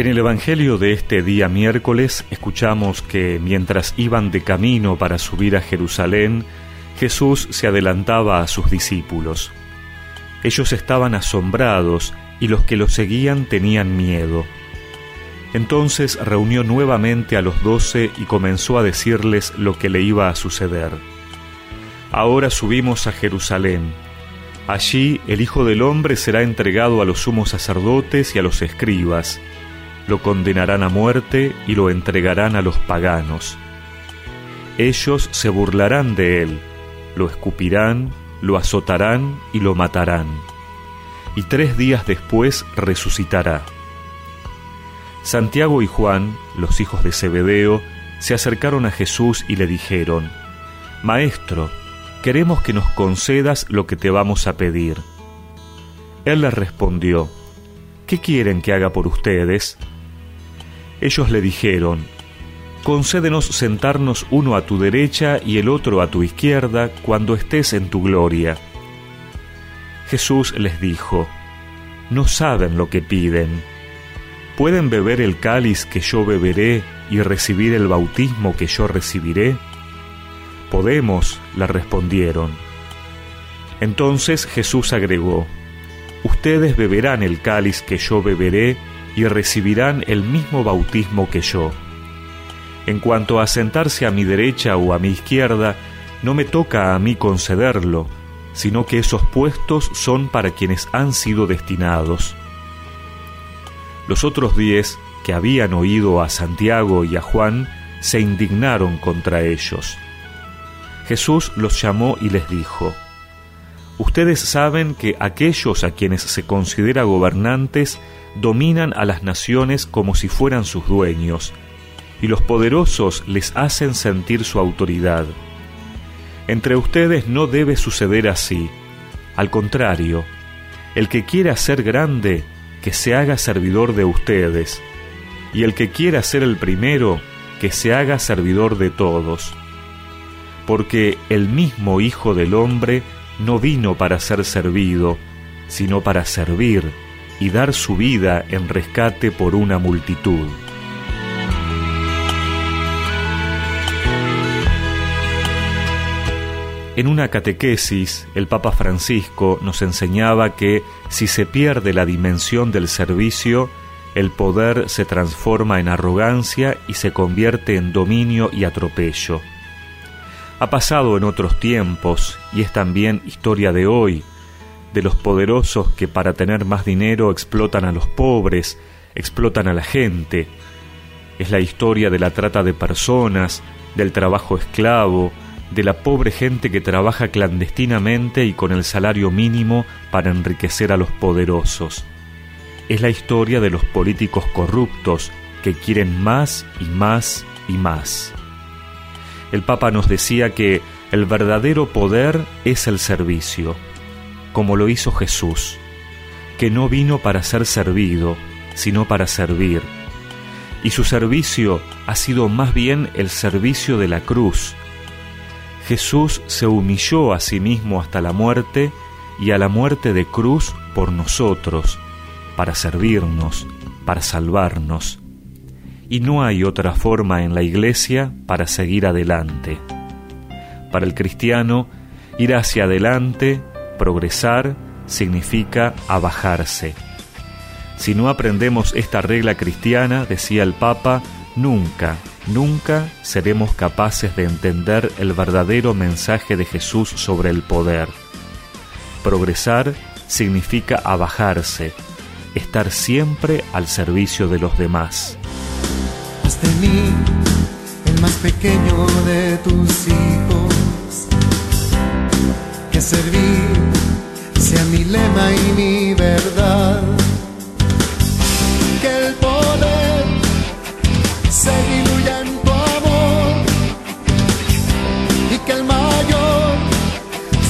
En el Evangelio de este día miércoles escuchamos que mientras iban de camino para subir a Jerusalén, Jesús se adelantaba a sus discípulos. Ellos estaban asombrados y los que lo seguían tenían miedo. Entonces reunió nuevamente a los doce y comenzó a decirles lo que le iba a suceder. Ahora subimos a Jerusalén. Allí el Hijo del Hombre será entregado a los sumos sacerdotes y a los escribas lo condenarán a muerte y lo entregarán a los paganos. Ellos se burlarán de él, lo escupirán, lo azotarán y lo matarán. Y tres días después resucitará. Santiago y Juan, los hijos de Zebedeo, se acercaron a Jesús y le dijeron, Maestro, queremos que nos concedas lo que te vamos a pedir. Él les respondió, ¿qué quieren que haga por ustedes? Ellos le dijeron, Concédenos sentarnos uno a tu derecha y el otro a tu izquierda cuando estés en tu gloria. Jesús les dijo, No saben lo que piden. ¿Pueden beber el cáliz que yo beberé y recibir el bautismo que yo recibiré? Podemos, le respondieron. Entonces Jesús agregó, Ustedes beberán el cáliz que yo beberé y recibirán el mismo bautismo que yo. En cuanto a sentarse a mi derecha o a mi izquierda, no me toca a mí concederlo, sino que esos puestos son para quienes han sido destinados. Los otros diez, que habían oído a Santiago y a Juan, se indignaron contra ellos. Jesús los llamó y les dijo, Ustedes saben que aquellos a quienes se considera gobernantes dominan a las naciones como si fueran sus dueños, y los poderosos les hacen sentir su autoridad. Entre ustedes no debe suceder así. Al contrario, el que quiera ser grande, que se haga servidor de ustedes, y el que quiera ser el primero, que se haga servidor de todos. Porque el mismo Hijo del Hombre no vino para ser servido, sino para servir y dar su vida en rescate por una multitud. En una catequesis, el Papa Francisco nos enseñaba que si se pierde la dimensión del servicio, el poder se transforma en arrogancia y se convierte en dominio y atropello. Ha pasado en otros tiempos y es también historia de hoy, de los poderosos que para tener más dinero explotan a los pobres, explotan a la gente. Es la historia de la trata de personas, del trabajo esclavo, de la pobre gente que trabaja clandestinamente y con el salario mínimo para enriquecer a los poderosos. Es la historia de los políticos corruptos que quieren más y más y más. El Papa nos decía que el verdadero poder es el servicio como lo hizo Jesús, que no vino para ser servido, sino para servir. Y su servicio ha sido más bien el servicio de la cruz. Jesús se humilló a sí mismo hasta la muerte y a la muerte de cruz por nosotros, para servirnos, para salvarnos. Y no hay otra forma en la iglesia para seguir adelante. Para el cristiano, ir hacia adelante progresar significa abajarse. Si no aprendemos esta regla cristiana, decía el Papa, nunca, nunca seremos capaces de entender el verdadero mensaje de Jesús sobre el poder. Progresar significa abajarse, estar siempre al servicio de los demás. Haz de mí el más pequeño de tus hijos, que servir sea mi lema y mi verdad. Que el poder se diluya en tu amor y que el mayor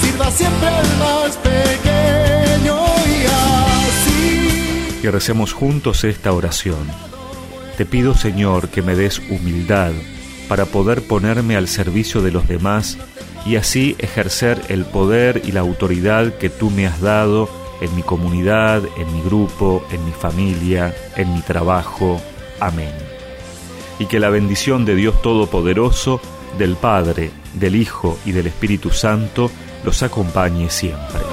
sirva siempre al más pequeño y así. Y recemos juntos esta oración. Te pido Señor que me des humildad para poder ponerme al servicio de los demás y así ejercer el poder y la autoridad que tú me has dado en mi comunidad, en mi grupo, en mi familia, en mi trabajo. Amén. Y que la bendición de Dios Todopoderoso, del Padre, del Hijo y del Espíritu Santo los acompañe siempre.